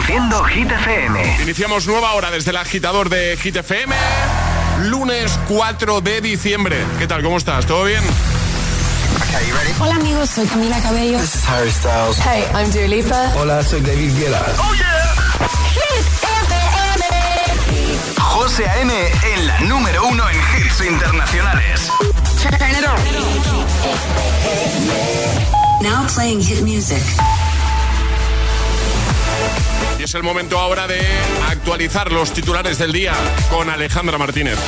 Reproduciendo Hit FM. Iniciamos nueva hora desde el agitador de Hit FM. Lunes 4 de diciembre. ¿Qué tal? ¿Cómo estás? ¿Todo bien? Hola amigos, soy Camila Cabello. This is Harry Styles. Hey, I'm Dua Lipa. Hola, soy David Guetta. Oh yeah. Hit FM. José A.M. en la número uno en hits internacionales. Turn it on. Now playing hit music. Y es el momento ahora de actualizar los titulares del día con Alejandra Martínez.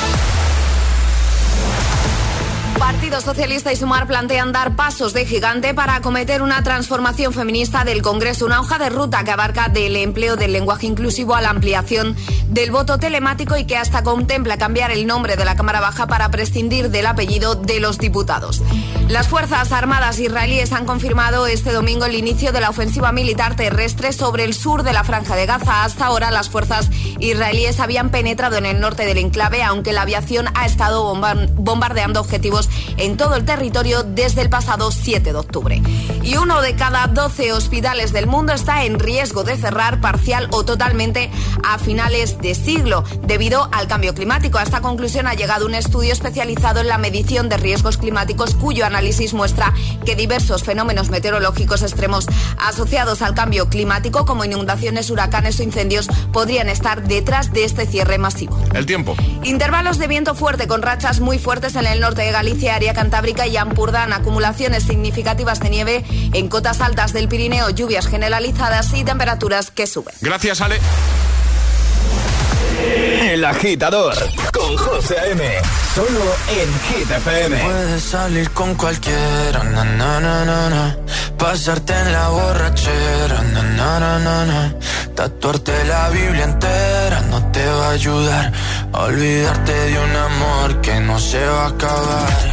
Partido Socialista y Sumar plantean dar pasos de gigante para acometer una transformación feminista del Congreso, una hoja de ruta que abarca del empleo del lenguaje inclusivo a la ampliación del voto telemático y que hasta contempla cambiar el nombre de la Cámara Baja para prescindir del apellido de los diputados. Las Fuerzas Armadas israelíes han confirmado este domingo el inicio de la ofensiva militar terrestre sobre el sur de la Franja de Gaza. Hasta ahora las fuerzas israelíes habían penetrado en el norte del enclave, aunque la aviación ha estado bombardeando objetivos en todo el territorio desde el pasado 7 de octubre. Y uno de cada 12 hospitales del mundo está en riesgo de cerrar parcial o totalmente a finales de siglo debido al cambio climático. A esta conclusión ha llegado un estudio especializado en la medición de riesgos climáticos cuyo análisis muestra que diversos fenómenos meteorológicos extremos asociados al cambio climático como inundaciones, huracanes o incendios podrían estar detrás de este cierre masivo. El tiempo. Intervalos de viento fuerte con rachas muy fuertes en el norte de Galicia, área cantábrica y Ampurdán. Acumulaciones significativas de nieve en cotas altas del Pirineo, lluvias generalizadas y temperaturas que suben. Gracias, Ale. El agitador con José M. Solo en Hit FM. Puedes salir con cualquiera, na, na, na, na, na. pasarte en la borrachera, na, na, na, na, na. tatuarte la Biblia entera no te va a ayudar. a Olvidarte de un amor que no se va a acabar.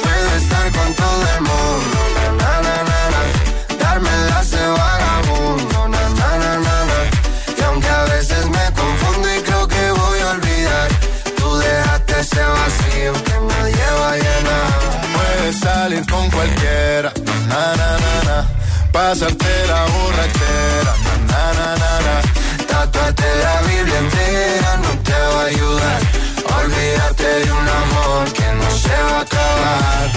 Estar con todo el mundo, na, na, na, na. darme las de vagabundo, na, na, na, na, na. y aunque a veces me confundo y creo que voy a olvidar, tú dejaste ese vacío que nadie va a llenar. Puedes salir con cualquiera, na na na na. Pasarte la borrachera, na na na na. Tatuarte la Biblia entera no te va a ayudar. a Olvidarte de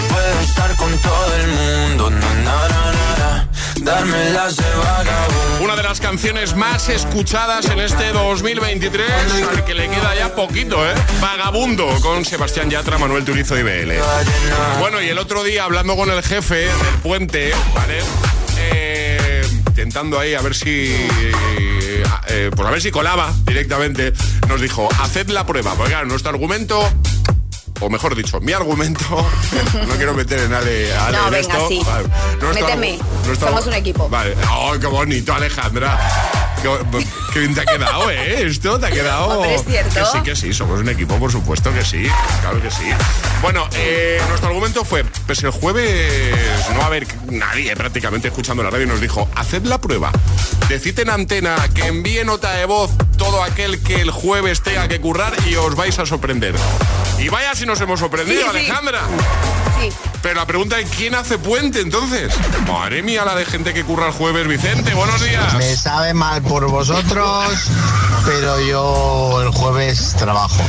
Puedo estar con todo el mundo, na, de vagabundo. Una de las canciones más escuchadas en este 2023, al que le queda ya poquito, ¿eh? Vagabundo, con Sebastián Yatra, Manuel Turizo y BL. Bueno, y el otro día, hablando con el jefe del puente, ¿vale? Eh, te intentando ahí a ver si. Eh, pues a ver si colaba directamente, nos dijo: haced la prueba. Porque claro, nuestro argumento o mejor dicho, mi argumento, no quiero meter en Ale, Ale no, en venga, esto. Sí. Vale. Méteme, somos un equipo. Vale, oh, qué bonito, Alejandra. Qué, bien te ha quedado, ¿eh? Esto te ha quedado. Hombre, es cierto. Que sí, que sí, somos un equipo, por supuesto que sí. Claro que sí. Bueno, eh, nuestro argumento fue: pues el jueves no va a haber nadie prácticamente escuchando la radio y nos dijo: haced la prueba. Decid en antena que envíe nota de voz todo aquel que el jueves tenga que currar y os vais a sorprender. Y vaya si nos hemos sorprendido, Sí, sí. Alejandra. Sí. Pero la pregunta es: ¿quién hace puente entonces? Madre mía, la de gente que curra el jueves. Vicente, buenos días. Me sabe mal por vosotros, pero yo el jueves trabajo.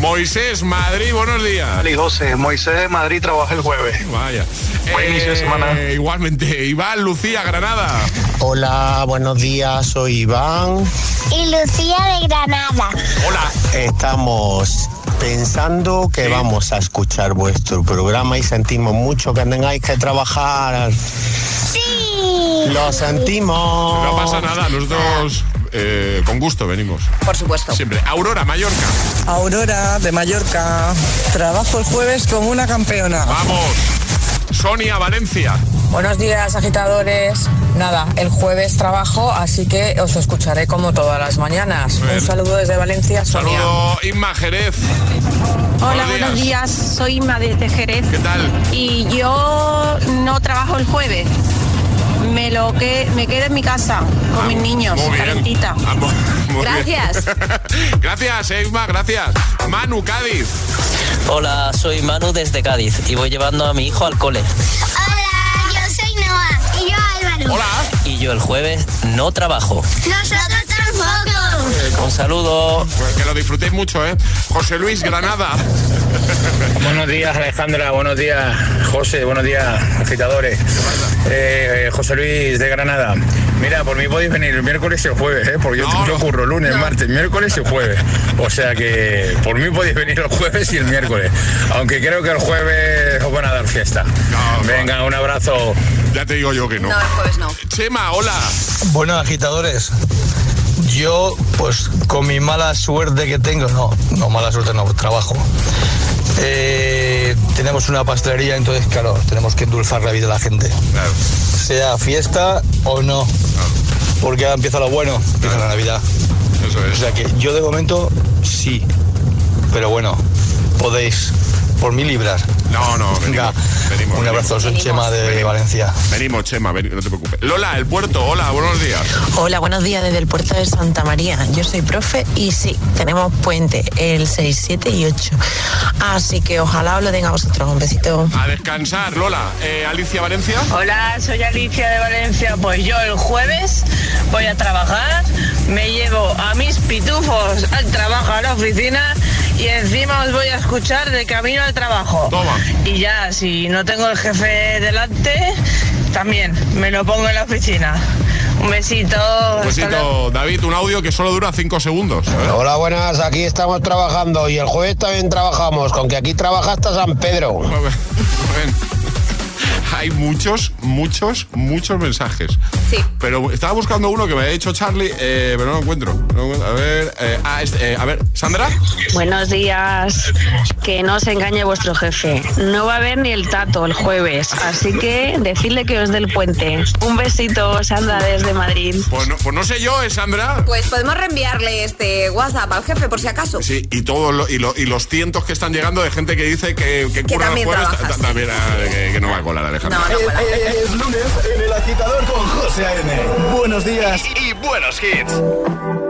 Moisés, Madrid, buenos días. Y José, Moisés de Madrid trabaja el jueves. Vaya. Buen inicio de semana. Igualmente, Iván, Lucía, Granada. Hola, buenos días, soy Iván. Y Lucía de Granada. Hola. Estamos pensando que vamos a escuchar vuestro programa y sentimos mucho que tengáis que trabajar. Sí. Lo sentimos. No pasa nada, nosotros eh, con gusto venimos. Por supuesto. Siempre. Aurora, Mallorca. Aurora de Mallorca. Trabajo el jueves como una campeona. Vamos. Sonia, Valencia. Buenos días, agitadores. Nada, el jueves trabajo, así que os escucharé como todas las mañanas. Bien. Un saludo desde Valencia, Sonia. Saludo, Inma Jerez. Hola, buenos días. Soy Inma desde Jerez. ¿Qué tal? Y yo no trabajo el jueves. Me lo que me quedo en mi casa con mis niños, Muy bien. calentita. Ah, Gracias. bien. gracias, Inma, gracias. Manu, Cádiz. Hola, soy Manu desde Cádiz y voy llevando a mi hijo al cole. Hola, yo soy Noah. Y yo Álvaro. Hola. Y yo el jueves no trabajo. Nosotros tampoco. Un saludo. Pues que lo disfrutéis mucho, ¿eh? José Luis, Granada. Buenos días Alejandra, buenos días José, buenos días agitadores. Eh, José Luis de Granada. Mira, por mí podéis venir el miércoles y el jueves, ¿eh? porque yo, yo curro lunes, martes, miércoles y jueves. O sea que por mí podéis venir el jueves y el miércoles. Aunque creo que el jueves os van a dar fiesta. Venga, un abrazo. Ya te digo yo que no. No, el jueves no. Chema, hola. Bueno, agitadores. Yo, pues con mi mala suerte que tengo, no, no mala suerte, no, trabajo. Eh, tenemos una pastelería, entonces, claro, tenemos que endulzar la vida de la gente. Sea fiesta o no. Porque ahora empieza lo bueno, empieza la Navidad. Eso es. O sea que yo de momento sí. Pero bueno, podéis por mí librar. No, no, Venga, venimos, un abrazo, soy Chema de Valencia. Venimos, Chema, no te preocupes. Lola, el puerto, hola, buenos días. Hola, buenos días desde el puerto de Santa María. Yo soy profe y sí, tenemos puente el 6, 7 y 8. Así que ojalá os lo tenga a vosotros. Un besito. A descansar, Lola. Eh, Alicia, Valencia. Hola, soy Alicia de Valencia. Pues yo el jueves voy a trabajar, me llevo a mis pitufos al trabajo, a la oficina y encima os voy a escuchar de camino al trabajo. Y ya, si no tengo el jefe delante, también me lo pongo en la oficina. Un besito. Un besito, David, un audio que solo dura cinco segundos. ¿eh? Hola, buenas, aquí estamos trabajando y el jueves también trabajamos, con que aquí trabaja hasta San Pedro. Hay muchos, muchos, muchos mensajes. Sí. Pero estaba buscando uno que me ha dicho Charlie, eh, pero no lo encuentro. No. A ver, eh, ah, este, eh, a ver, Sandra. Buenos días. Que no se engañe vuestro jefe. No va a haber ni el tato el jueves. Así que decidle que os dé el puente. Un besito, Sandra, desde Madrid. Pues no, pues no sé yo, ¿eh, Sandra? Pues podemos reenviarle este WhatsApp al jefe por si acaso. Sí, y todo lo- y, lo- y los cientos que están llegando de gente que dice que, que, Que también el jueves, trabaja, ta- sí. también, que, que no va a colar, Alejandro. Es lunes en el agitador con José A.M. Buenos días y buenos hits.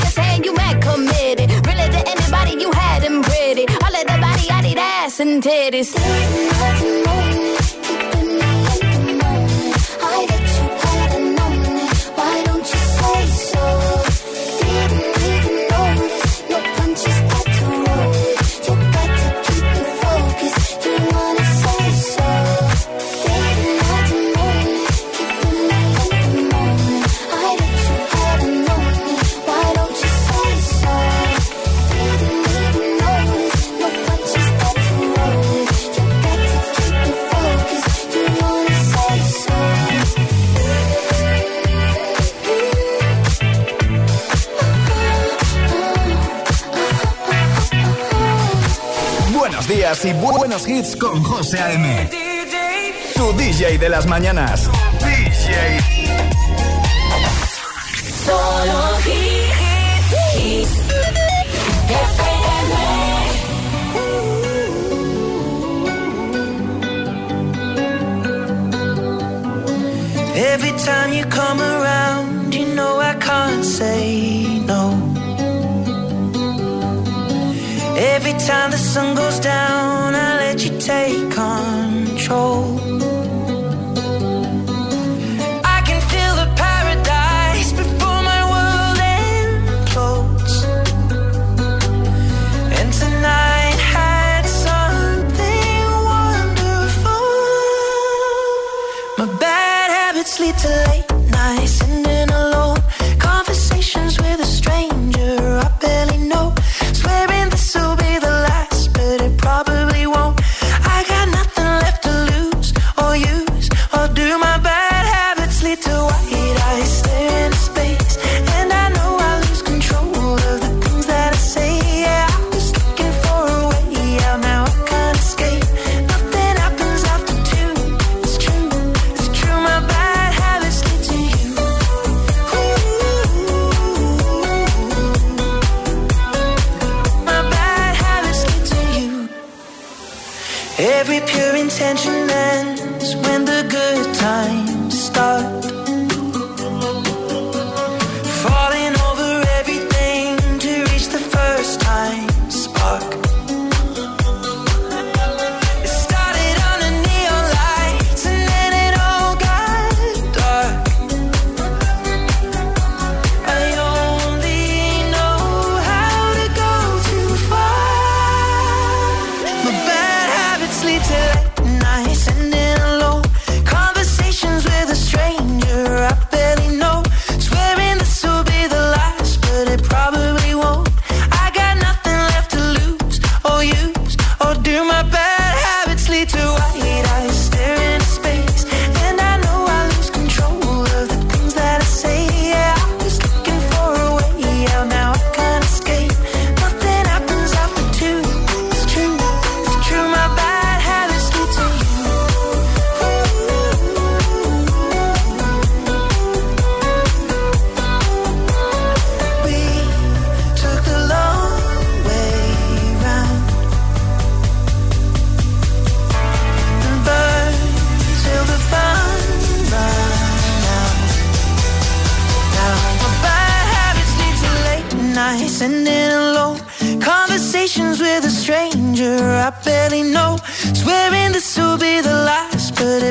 Just saying you mad committed. Really to anybody you had them pretty. All of the body, I need ass and titties. Ain't nothing buenos y buenos hits con José A.M. Tu DJ de las mañanas. DJ. Solo hits. Every time you come around, you know I can't say Every time the sun goes down, I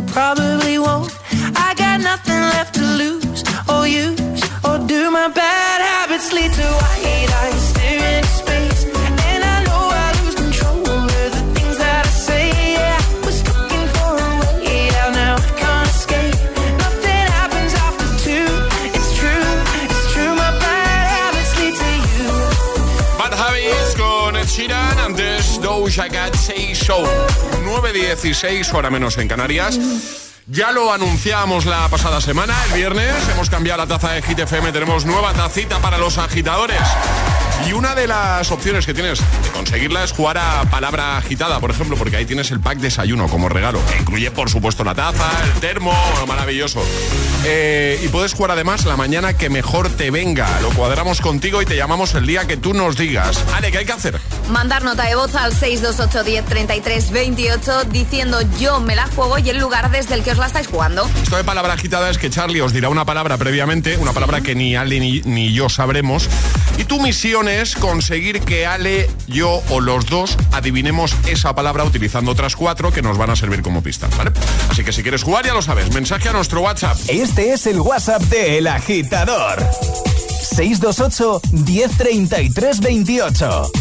probably 16, hora menos en Canarias. Ya lo anunciamos la pasada semana, el viernes. Hemos cambiado la taza de GTFM, tenemos nueva tacita para los agitadores. Y una de las opciones que tienes de conseguirla es jugar a palabra agitada, por ejemplo, porque ahí tienes el pack desayuno como regalo, que incluye, por supuesto, la taza, el termo, lo maravilloso. Eh, y puedes jugar además la mañana que mejor te venga. Lo cuadramos contigo y te llamamos el día que tú nos digas. Ale, ¿qué hay que hacer? Mandar nota de voz al 628 10 33 28 diciendo yo me la juego y el lugar desde el que os la estáis jugando. Esto de palabra agitada es que Charlie os dirá una palabra previamente, una palabra que ni Ale ni, ni yo sabremos. Y tu misión es conseguir que Ale, yo o los dos adivinemos esa palabra utilizando otras cuatro que nos van a servir como pistas, ¿vale? Así que si quieres jugar, ya lo sabes. Mensaje a nuestro WhatsApp. Este es el WhatsApp de El Agitador. 628 1033 28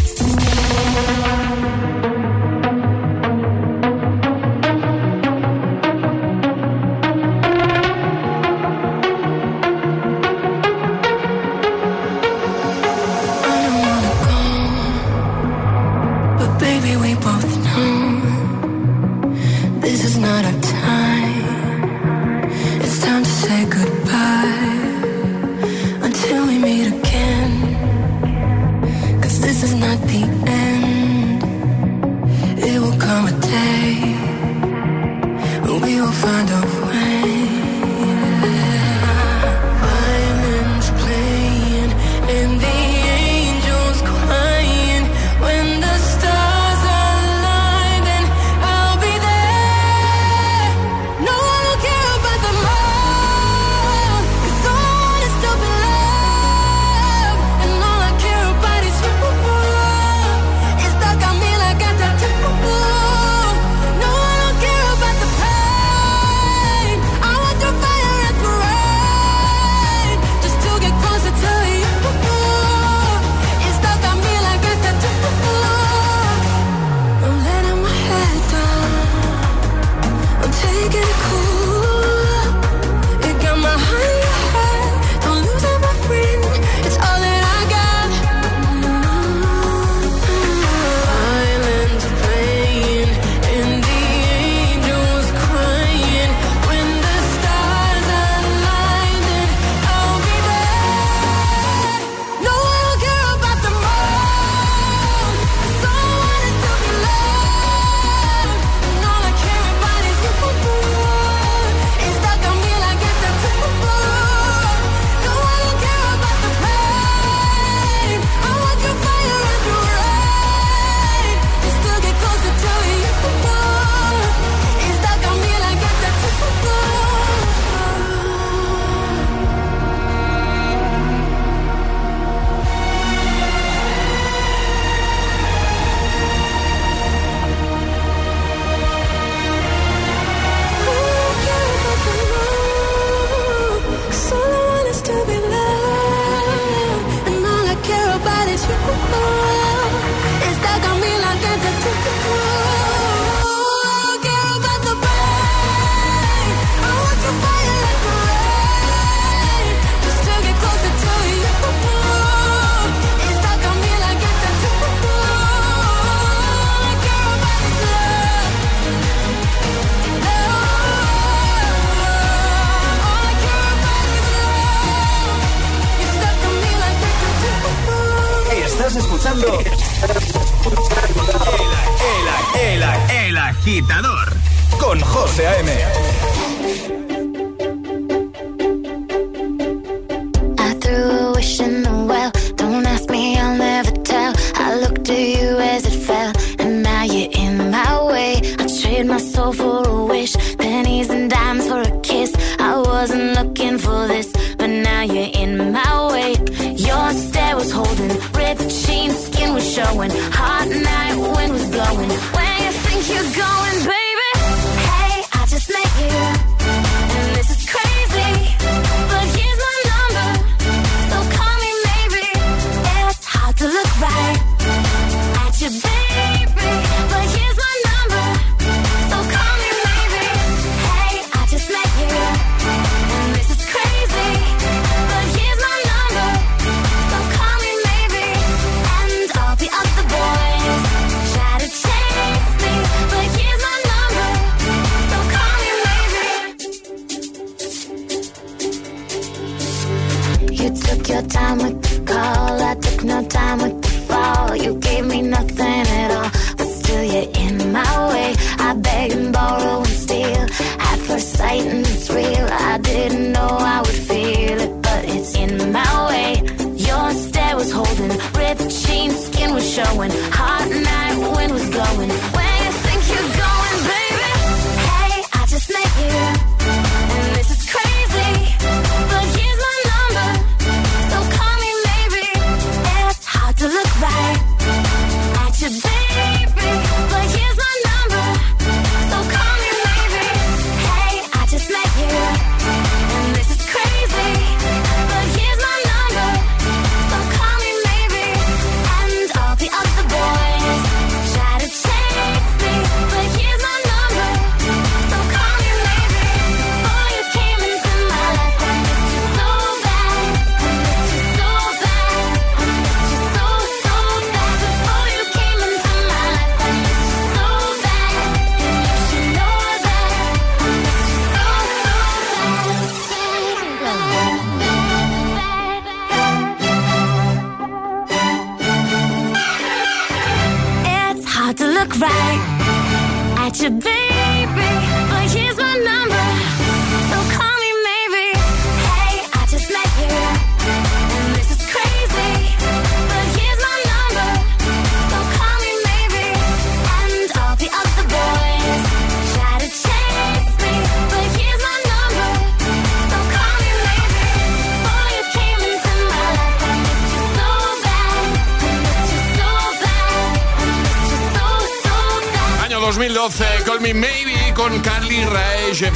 i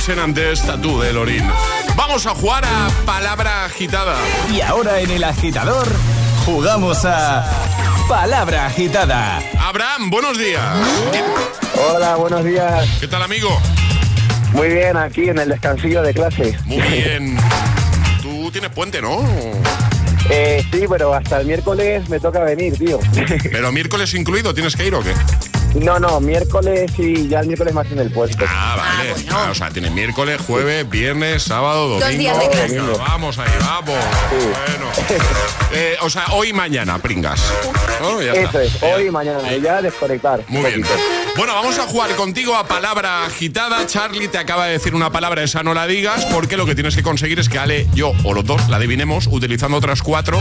Rae Jepsen antes Tatú de Lorin. Vamos a jugar a Palabra Agitada. Y ahora en el agitador, jugamos a Palabra Agitada. Abraham, buenos días. Hola, buenos días. ¿Qué tal, amigo? Muy bien, aquí en el descansillo de clase. Muy bien. Tú tienes puente, ¿no? Eh, sí, pero hasta el miércoles me toca venir, tío. Pero miércoles incluido, ¿tienes que ir o qué? No, no, miércoles y ya el miércoles más en el puesto. Ah, vale. Ah, o sea, tienes miércoles, jueves, viernes, sábado, Dos domingo. días de clase. Venga, vamos ahí, vamos. Bueno. Eh, o sea, hoy y mañana, pringas. ¿no? Ya Eso está. es, hoy y mañana, y ya desconectar. Muy bien. Bueno, vamos a jugar contigo a palabra agitada. Charlie te acaba de decir una palabra, esa no la digas, porque lo que tienes que conseguir es que Ale, yo o los dos la adivinemos utilizando otras cuatro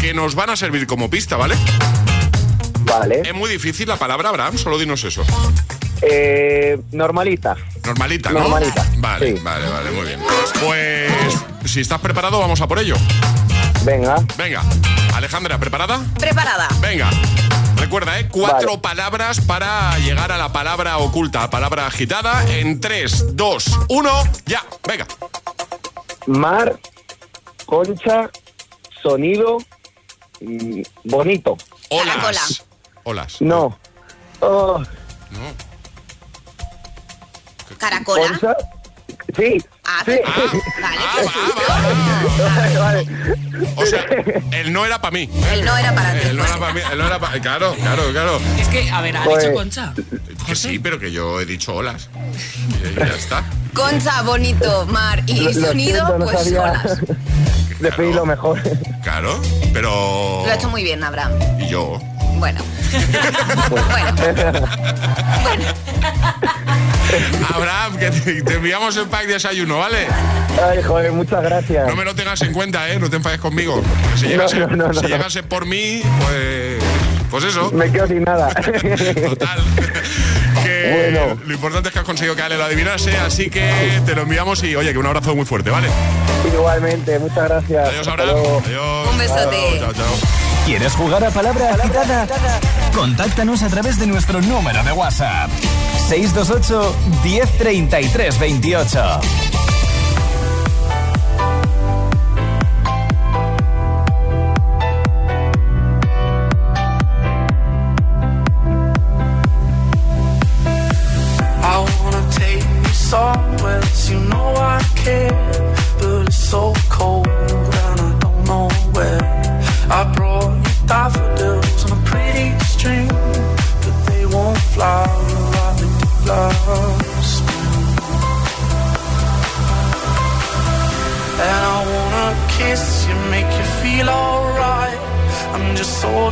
que nos van a servir como pista, ¿vale? Vale. Es muy difícil la palabra, Abraham, solo dinos eso. Eh, normalita. Normalita, ¿no? Normalita, Vale, vale, vale, muy bien. Pues si estás preparado, vamos a por ello. Venga. Venga. Alejandra, ¿preparada? Preparada. Venga. Recuerda, ¿eh? Cuatro palabras para llegar a la palabra oculta, palabra agitada. En 3, 2, 1, ya. Venga. Mar, concha, sonido, bonito. Olas. Olas. No. Oh, Caracola. concha. Sí. Ah, sí. vale, Vale, vale. O sea, él no era para mí. Él no era para ti. Él no era para mí. Él no era para... Claro, claro, claro. Es que, a ver, ha Pues- dicho Concha. Que sí, pero que yo he dicho olas. Y ya está. Concha, bonito, mar y Lo- lo sonido, siento, no pues sabía olas. Definirlo mejor. Claro, pero... Lo ha hecho muy bien, Abraham. Y yo... Bueno. bueno. Abraham, que te, te enviamos el pack de desayuno, ¿vale? Ay, joder, muchas gracias. No me lo tengas en cuenta, ¿eh? No te enfades conmigo. Si llegase, no, no, no. si llegase por mí, pues... Pues eso. Me quedo sin nada. Total. Que lo importante es que has conseguido que Ale lo adivinase, así que te lo enviamos y oye, que un abrazo muy fuerte, ¿vale? Igualmente, muchas gracias. Adiós, Abraham. Adiós. Un besote. Chao, chao. ¿Quieres jugar a Palabra Agitada? Contáctanos a través de nuestro número de WhatsApp. 628 1033 28.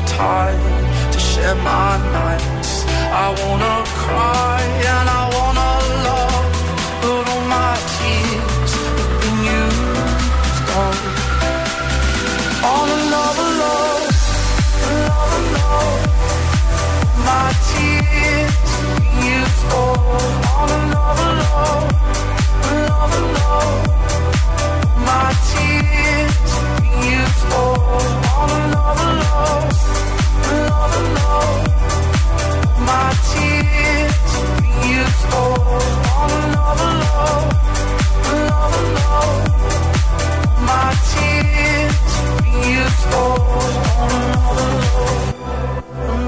Tired to share my nights. I wanna cry and I wanna love, but all my tears have been used oh, up. On another love, another love. My tears been used oh, up. On another love, another love. My tears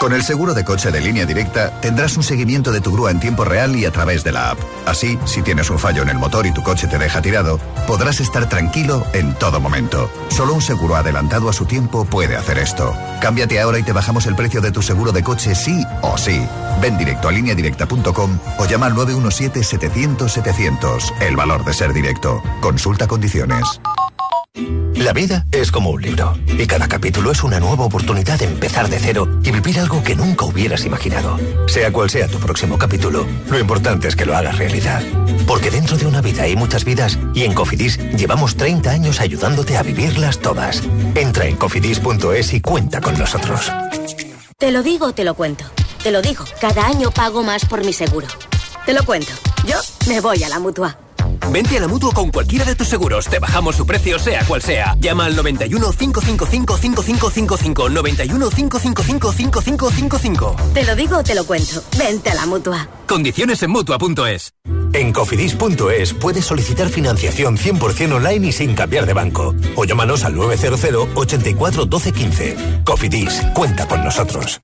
Con el seguro de coche de línea directa tendrás un seguimiento de tu grúa en tiempo real y a través de la app. Así, si tienes un fallo en el motor y tu coche te deja tirado, podrás estar tranquilo en todo momento. Solo un seguro adelantado a su tiempo puede hacer esto. Cámbiate ahora y te bajamos el precio de tu seguro de coche sí o sí. Ven directo a lineadirecta.com o llama al 917-700-700. El valor de ser directo. Consulta condiciones. La vida es como un libro y cada capítulo es una nueva oportunidad de empezar de cero y vivir algo que nunca hubieras imaginado. Sea cual sea tu próximo capítulo, lo importante es que lo hagas realidad. Porque dentro de una vida hay muchas vidas y en Cofidis llevamos 30 años ayudándote a vivirlas todas. Entra en cofidis.es y cuenta con nosotros. Te lo digo, te lo cuento. Te lo digo, cada año pago más por mi seguro. Te lo cuento. Yo me voy a la mutua. Vente a la mutua con cualquiera de tus seguros. Te bajamos su precio, sea cual sea. Llama al 91 555 5555. 91 555 5555. Te lo digo, te lo cuento. Vente a la mutua. Condiciones en mutua.es. En cofidis.es puedes solicitar financiación 100% online y sin cambiar de banco. O llámanos al 900 84 12 15. Cofidis, cuenta con nosotros.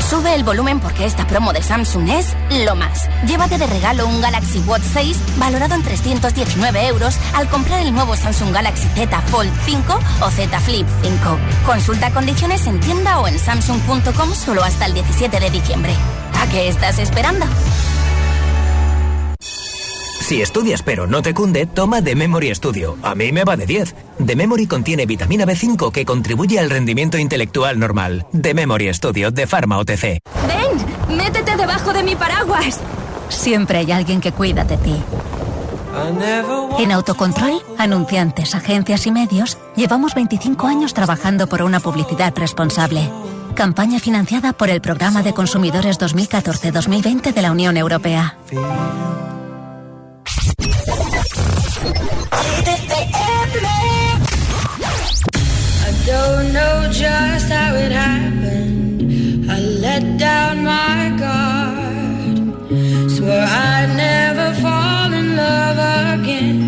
Sube el volumen porque esta promo de Samsung es lo más. Llévate de regalo un Galaxy Watch 6 valorado en 319 euros al comprar el nuevo Samsung Galaxy Z Fold 5 o Z Flip 5. Consulta condiciones en tienda o en samsung.com solo hasta el 17 de diciembre. ¿A qué estás esperando? Si estudias pero no te cunde, toma The Memory Studio. A mí me va de 10. The Memory contiene vitamina B5 que contribuye al rendimiento intelectual normal. The Memory Studio de Pharma OTC. ¡Ven! ¡Métete debajo de mi paraguas! Siempre hay alguien que cuida de ti. En Autocontrol, anunciantes, agencias y medios, llevamos 25 años trabajando por una publicidad responsable. Campaña financiada por el Programa de Consumidores 2014-2020 de la Unión Europea. I don't know just how it happened. I let down my guard. Swore I'd never fall in love again,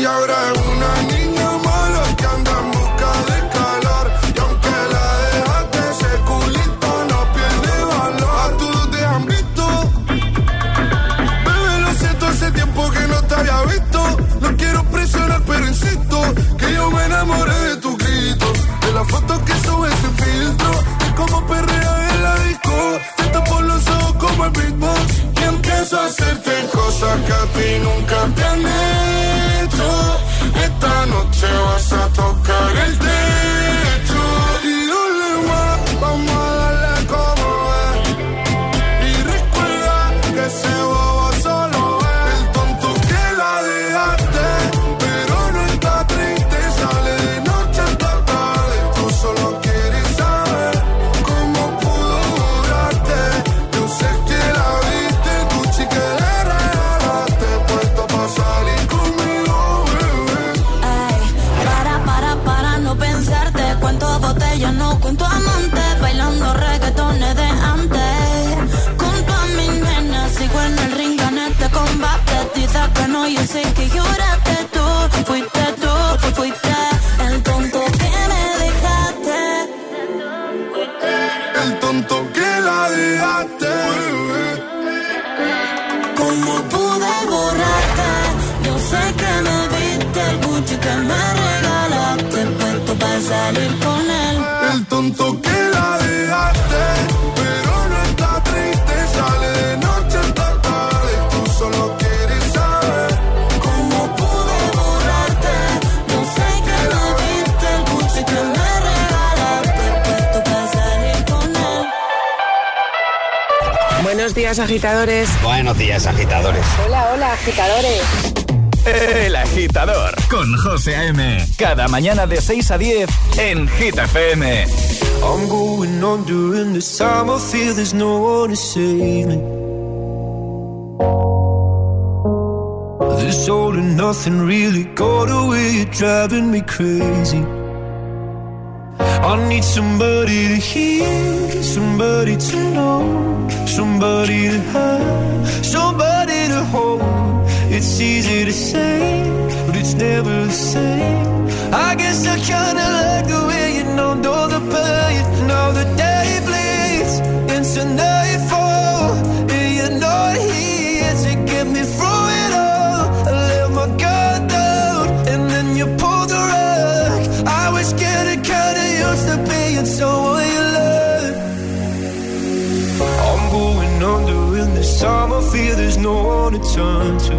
Y ahora es una niña. papi, nunca te han hecho. Esta noche días, agitadores. Buenos días, agitadores. Hola, hola, agitadores. El agitador con José A.M. Cada mañana de 6 a 10 en Hit FM. I'm going on during this time. I feel there's no one to save me. This all and nothing really got away. You're driving me crazy. I need somebody to hear, somebody to know. somebody to have, somebody to hold. It's easy to say, but it's never the same. I guess I kinda like the way you know, know the pain, know the day. To turn to.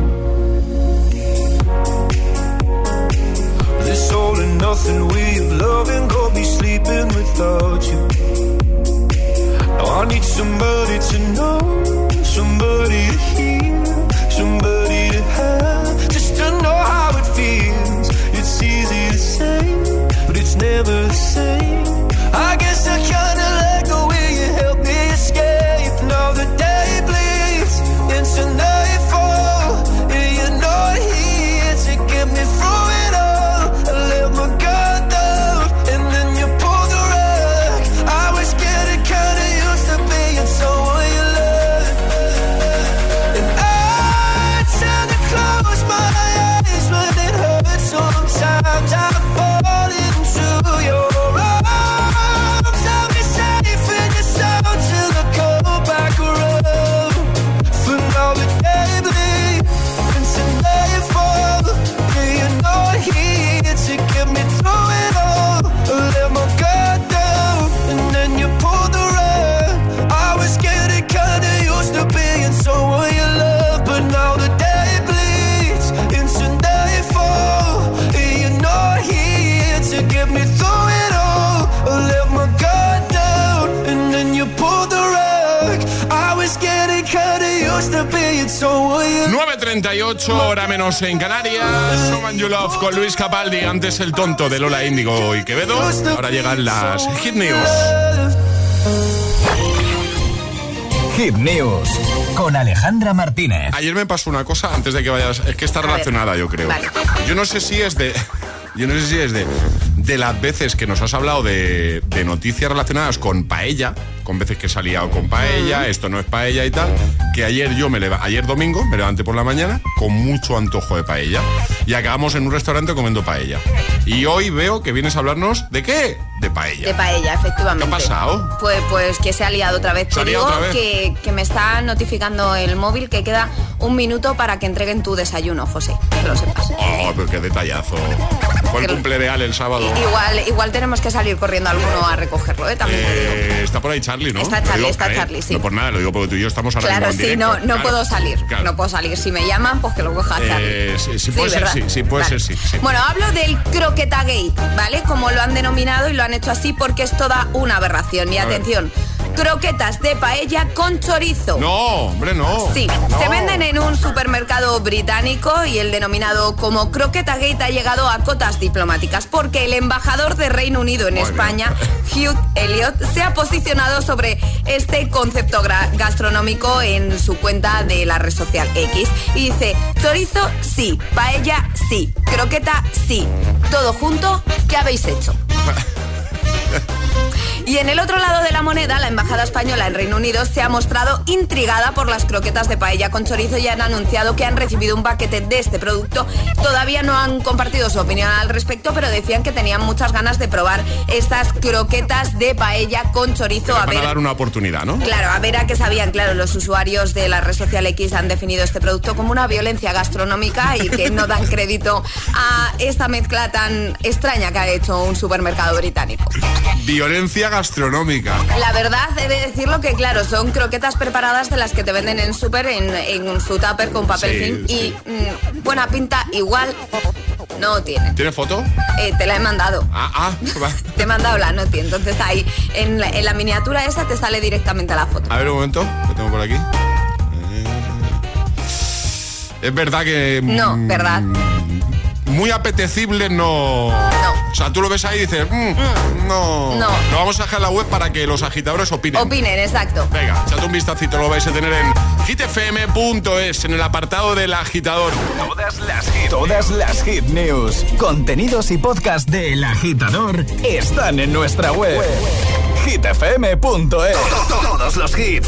This all and nothing way of loving got me sleeping without you. Now I need somebody to know, somebody to hear, somebody to have, just to know how it feels. It's easy to say, but it's never the same. I guess I kinda 9.38, hora menos en Canarias. Soman You Love con Luis Capaldi. Antes el tonto de Lola Índigo y Quevedo. Ahora llegan las Hit News. Hit News con Alejandra Martínez. Ayer me pasó una cosa antes de que vayas. Es que está relacionada, yo creo. Vale. Yo no sé si es de. Yo no sé si es de, de las veces que nos has hablado de, de noticias relacionadas con paella, con veces que salía liado con paella, esto no es paella y tal, que ayer yo me leva- ayer domingo me levanté por la mañana con mucho antojo de paella y acabamos en un restaurante comiendo paella. Y hoy veo que vienes a hablarnos de qué? De paella. De paella, efectivamente. ¿Qué ha pasado? Pues, pues que se ha liado otra vez. ¿Se ha Te digo otra vez? Que, que me está notificando el móvil que queda un minuto para que entreguen tu desayuno, José. Que lo sepas. Oh, pero qué detallazo. Fue el cumple de el sábado. Igual, igual tenemos que salir corriendo alguno a recogerlo, ¿eh? También digo. Eh, está por ahí Charlie, ¿no? Está Charlie, digo, está eh, Charlie, sí. No por nada, lo digo porque tú y yo estamos ahora Claro, mismo en sí, no, directo. no Claro, puedo salir. claro. No puedo salir. Si me llaman, pues que lo coja Charlie. Eh, sí, sí puede ser, ¿verdad? sí, sí puede Vale. ser, sí, sí. Bueno, hablo del croqueta gate, ¿vale? Como lo han denominado y lo han hecho así porque es toda una aberración. Y A ver. Croquetas de paella con chorizo. No, hombre, no. Sí, No. se venden en un supermercado británico y el denominado como Croqueta Gate ha llegado a cotas diplomáticas porque el embajador de Reino Unido en España, Hugh Elliot, se ha posicionado sobre este concepto gastronómico en su cuenta de la red social X y dice, chorizo sí, paella sí, croqueta sí, todo junto, ¿qué habéis hecho? Y en el otro lado de la moneda, la Embajada Española en Reino Unido se ha mostrado intrigada por las croquetas de paella con chorizo y han anunciado que han recibido un paquete de este producto. Todavía no han compartido su opinión al respecto, pero decían que tenían muchas ganas de probar estas croquetas de paella con chorizo. A van a ver, dar una oportunidad, ¿no? Claro, a ver a qué sabían. Claro, los usuarios de la red social X han definido este producto como una violencia gastronómica y que no dan crédito a esta mezcla tan extraña que ha hecho un supermercado británico. Violencia gastronómica. La verdad, he de decirlo que, claro, son croquetas preparadas de las que te venden en súper en, en su tupper con papel Sí, film sí. y mm, buena pinta igual no tiene. ¿Tiene foto? Eh, te la he mandado. Ah, ah, va. Te he mandado la noti, entonces ahí en la, en la miniatura esa te sale directamente la foto. A ver un momento, que tengo por aquí. Eh, Es verdad que. No, mm, verdad. Muy apetecible no. O sea, tú lo ves ahí y dices, mm, no. No. Lo vamos a dejar en la web para que los agitadores opinen. Opinen, exacto. Venga, echad un vistacito, lo vais a tener en hitfm.es, en el apartado del agitador. Todas las hit, todas las hit news, contenidos y podcast de El Agitador están en nuestra web. hitfm.es. Todos los hits.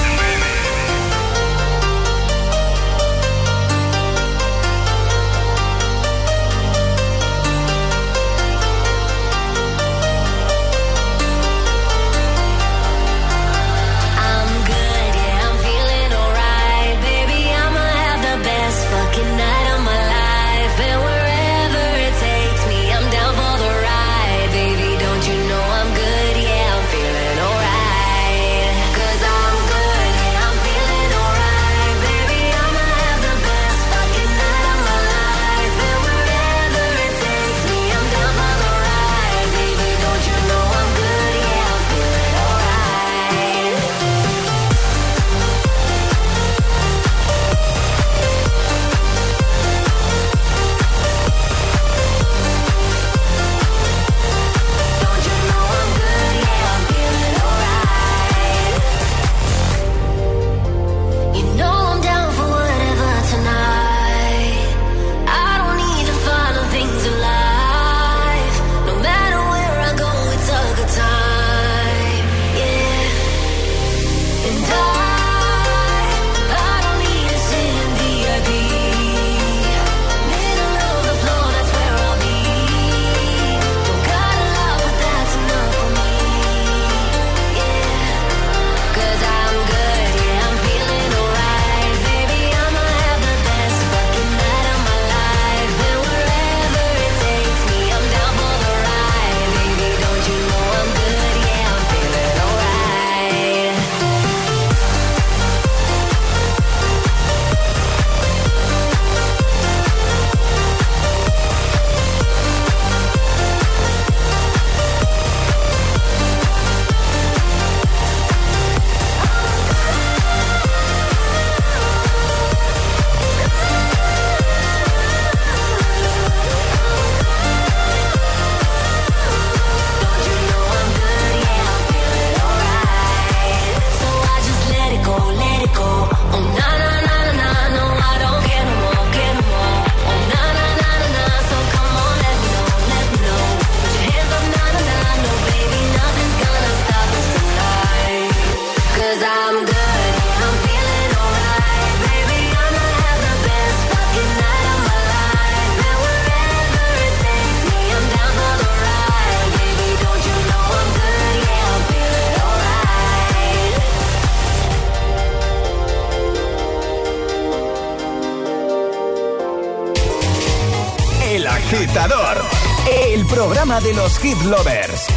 hit lovers.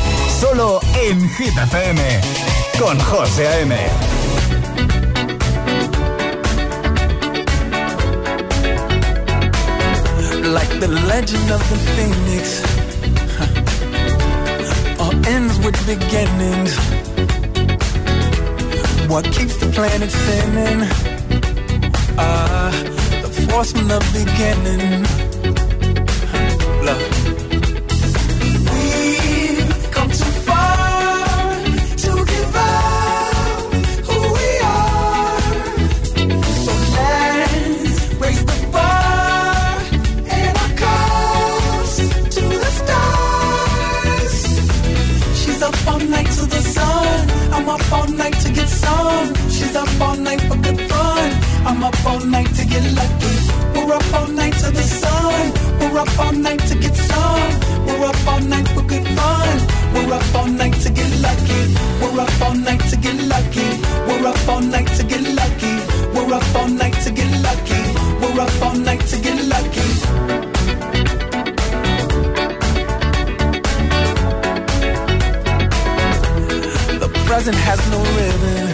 Solo en Hit FM. Con José A.M. Like the legend of the phoenix. All ends with beginnings. What keeps the planet spinning? Ah, the force from the beginning. zone. She's up all night for good fun. I'm up all night to get lucky. We're up all night to the sun. We're up all night to get some. We're up all night for good fun. We're up all night to get lucky. We're up all night to get lucky. We're up all night to get lucky. We're up all night to get lucky. We're up all night to get lucky. present has no rhythm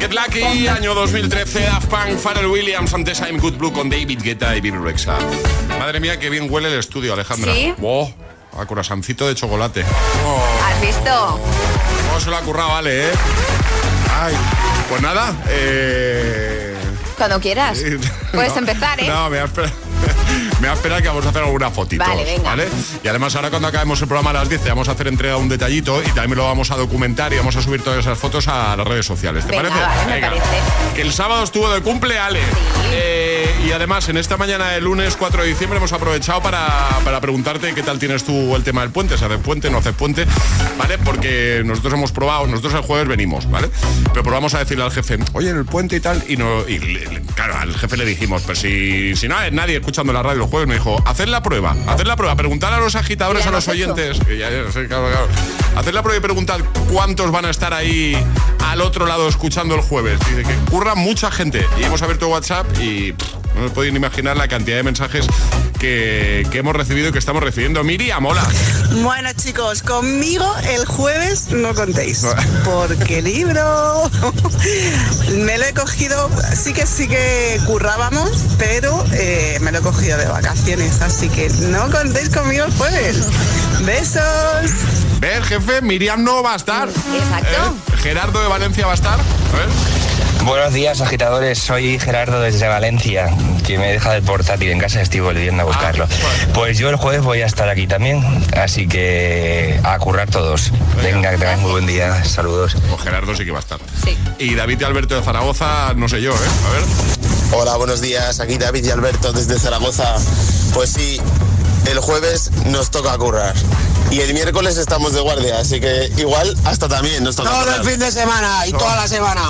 Get Lucky, año 2013, Daft Punk, Pharrell Williams, antes I'm Good Blue con David Guetta y Bill Rexa. Madre mía, qué bien huele el estudio, Alejandra. ¿Sí? Oh, a corazoncito de chocolate. Oh, ¿Has visto? cómo se lo ha currado, vale, ¿eh? Ay, pues nada, eh... Cuando quieras. Puedes No, empezar, ¿eh? No, me esperar. Me va a esperar que vamos a hacer alguna fotito. Vale, venga. Y además ahora cuando acabemos el programa a las 10 te vamos a hacer entrega un detallito y también lo vamos a documentar y vamos a subir todas esas fotos a las redes sociales. ¿Te Venga, parece? vale, me Venga. parece. Que el sábado estuvo de cumple Ale. Eh, y además en esta mañana del lunes 4 de diciembre hemos aprovechado para, para preguntarte qué tal tienes tú el tema del puente, si haces puente, no haces puente, ¿vale? Porque nosotros hemos probado, nosotros el jueves venimos, ¿vale? Pero probamos a decirle al jefe, oye, en el puente y tal, y no, y claro, al jefe le dijimos, pero si, si no hay nadie escuchando la radio el jueves, me dijo, haced la prueba, haced la prueba, preguntar a los agitadores, ¿Y a los oyentes, ya- claro, claro. Haced la prueba y preguntad cuántos van a estar ahí al otro lado escuchando el jueves. Dice que curra mucha gente. Y hemos abierto WhatsApp y pff, no me pueden imaginar la cantidad de mensajes que, que hemos recibido y que estamos recibiendo. Miriam, hola. Bueno chicos, conmigo el jueves no contéis, porque libro me lo he cogido, sí que sí que currábamos, pero eh, me lo he cogido de vacaciones, así que no contéis conmigo el jueves. Besos. ¿Ves, jefe? Miriam no va a estar. Exacto. ¿Eh? Gerardo de Valencia va a estar. A ver. Buenos días, agitadores. Soy Gerardo desde Valencia, que me deja el portátil en casa. Estoy volviendo a buscarlo. Pues yo el jueves voy a estar aquí también, así que a currar todos. Venga, que tengáis muy buen día. Saludos. Pues Gerardo sí que va a estar. Y David y Alberto de Zaragoza, no sé yo, ¿eh? A ver. Hola, buenos días. Aquí David y Alberto desde Zaragoza. Pues sí, el jueves nos toca currar. Y el miércoles estamos de guardia, así que igual hasta también nos toca Todo el fin de semana y toda la semana.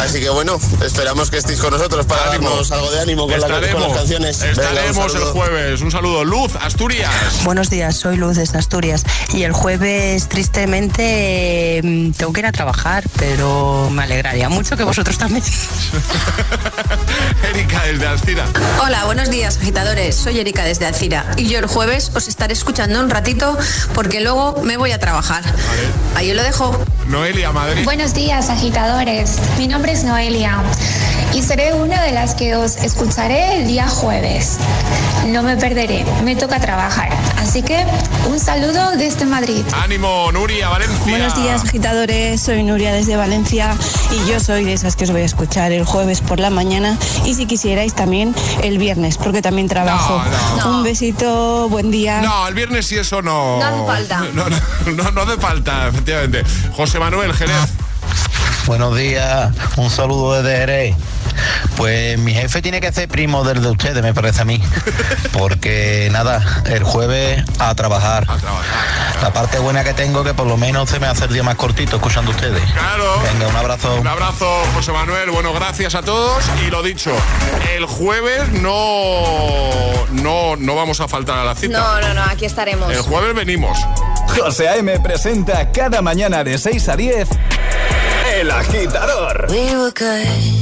Así que bueno, esperamos que estéis con nosotros para darnos algo de ánimo con, la- con Estaremos, las canciones. Venga, estaremos el jueves. Un saludo. Luz, Asturias. Buenos días, soy Luz desde Asturias y el jueves tristemente mm, tengo que ir a trabajar, pero me alegraría mucho que vosotros también. Erika desde Astira. Hola, buenos días, agitadores. Soy Erika desde Alcira y yo el jueves os estaré escuchando un ratito porque luego me voy a trabajar. Ahí lo dejo. Noelia, Madrid. Buenos días, agitadores. Mi nombre es Noelia y seré una de las que os escucharé el día jueves. No me perderé, me toca trabajar. Así que un saludo desde Madrid. Ánimo, Nuria, Valencia. Buenos días, agitadores. Soy Nuria desde Valencia y yo soy de esas que os voy a escuchar el jueves por la mañana y si quisierais también el viernes, porque también trabajo. Un besito, buen día. No, el viernes sí eso no. No hace falta. No, no, no, no hace falta, efectivamente. José Manuel Jerez. Buenos días, un saludo desde Jerez. Pues mi jefe tiene que ser primo del de ustedes, me parece a mí. Porque nada, el jueves a trabajar. La parte buena que tengo que por lo menos se me hace el día más cortito escuchando a ustedes. Claro. Venga, un abrazo. Un abrazo, José Manuel. Bueno, gracias a todos. Y lo dicho, el jueves no, no, no vamos a faltar a la cita. No, no, no, aquí estaremos. El jueves venimos. José A.M. presenta cada mañana de 6 a 10 El Agitador. We were good,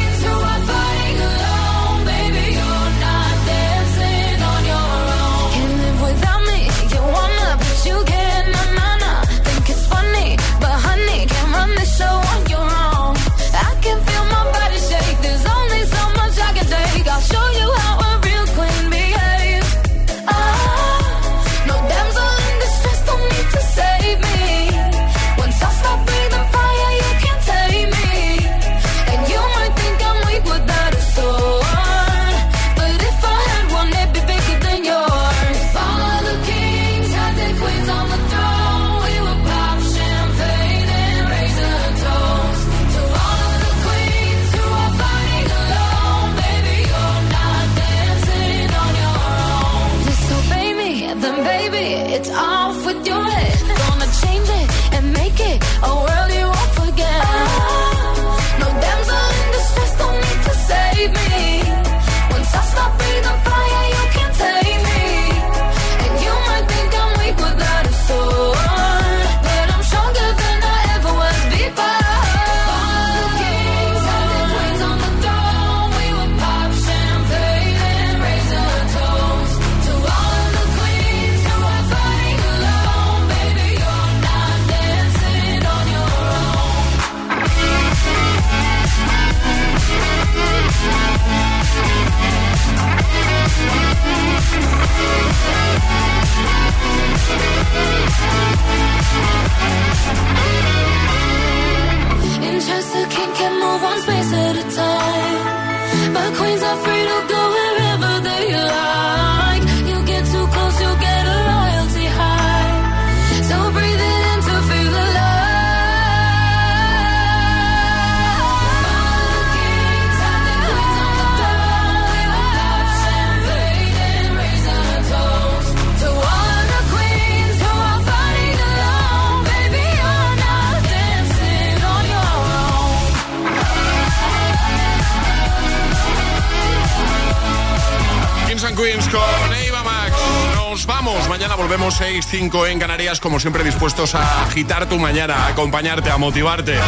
Queens con Eva Max. Nos vamos. Mañana volvemos 6-5 en Canarias, como siempre dispuestos a agitar tu mañana, a acompañarte, a motivarte.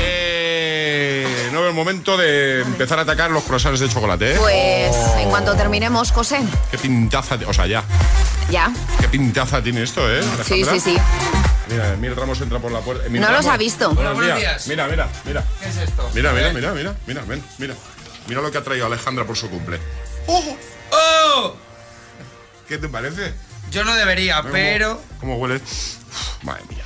Eh, no el momento de empezar a atacar los croissants de chocolate. ¿eh? Pues oh. en cuanto terminemos, José. Qué pintaza, o sea, ya. Ya. Qué pintaza tiene esto, ¿eh? Sí, sí, sí. Mira, eh, Emil Ramos entra por la puerta. Eh, Emil no Ramos. los ha visto. Buenos días. días. Mira, mira, mira. ¿Qué es esto? Mira, mira, mira, mira, mira, mira. Mira lo que ha traído Alejandra por su cumple. ¡Oh! ¿Qué te parece? Yo no debería, ¿Cómo- pero. ¿Cómo huele? Madre mía.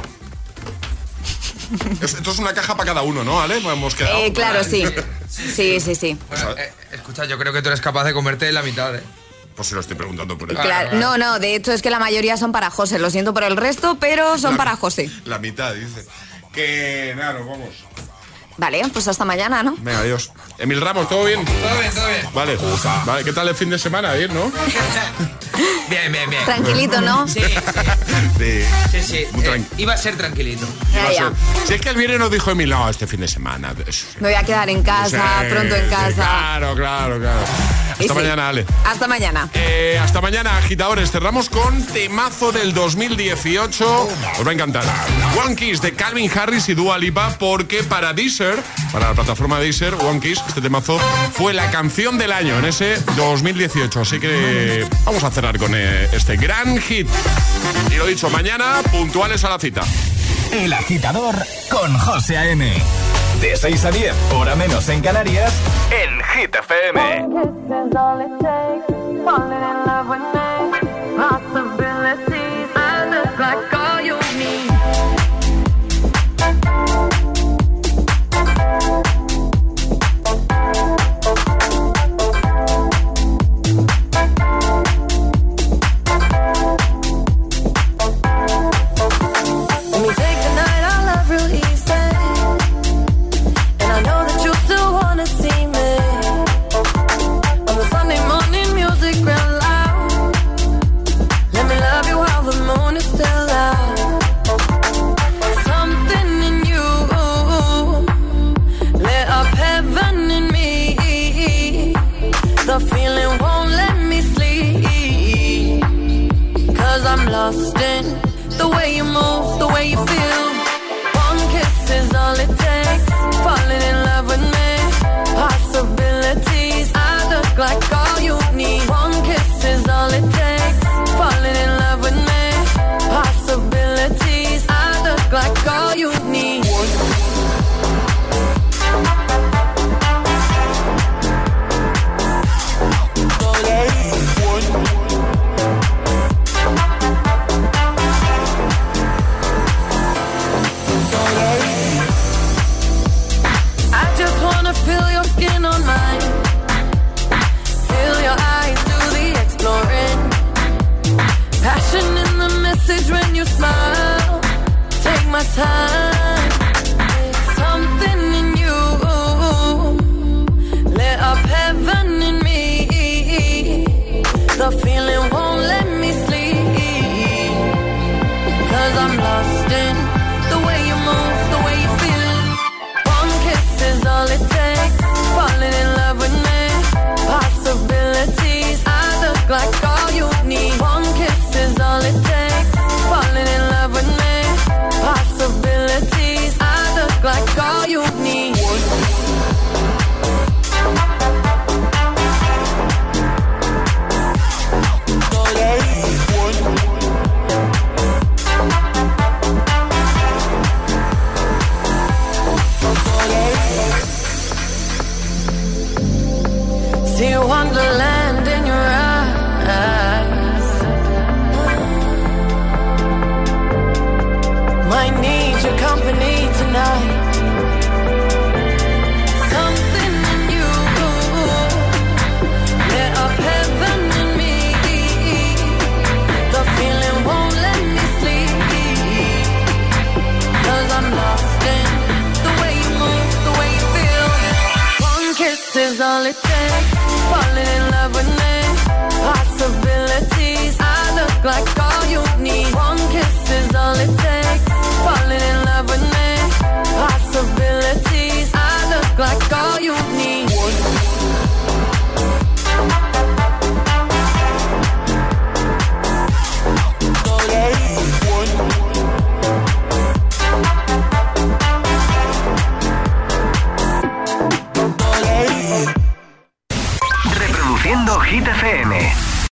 Es- Esto es una caja para cada uno, ¿no, Ale? Hemos quedado. Eh, claro, sí. Sí, sí, sí. Bueno, eh, escucha, yo creo que tú eres capaz de comerte la mitad, ¿eh? Pues se lo estoy preguntando por él. Claro, no, no, de hecho es que la mayoría son para José. Lo siento por el resto, pero son La- para José. La mitad, dice. Que nada, nos vamos. Vale, pues hasta mañana, ¿no? Venga, adiós. Emil Ramos, ¿todo bien? Todo bien, todo bien. Vale. Vale, ¿qué tal el fin de semana? Bien, ¿no? Bien, bien, bien. Tranquilito, ¿no? Sí, Sí. sí, sí. Muy Eh, iba a ser tranquilito. Ya, ya. Si es que el viernes nos dijo Emil, no, este fin de semana. Me voy a quedar en casa, Sí, pronto en casa. Claro, claro, claro. Hasta sí. mañana, Ale. Hasta mañana. Eh, hasta mañana, agitadores. Cerramos con temazo del 2018. Os va a encantar. One Kiss de Calvin Harris y Dua Lipa, porque para Deezer, para la plataforma Deezer, One Kiss, este temazo fue la canción del año en ese 2018. Así que vamos a cerrar con eh, este gran hit. Y lo dicho, mañana, puntuales a la cita. El agitador con José A.M. De 6 a 10, hora menos en Canarias, en Hit FM. Time.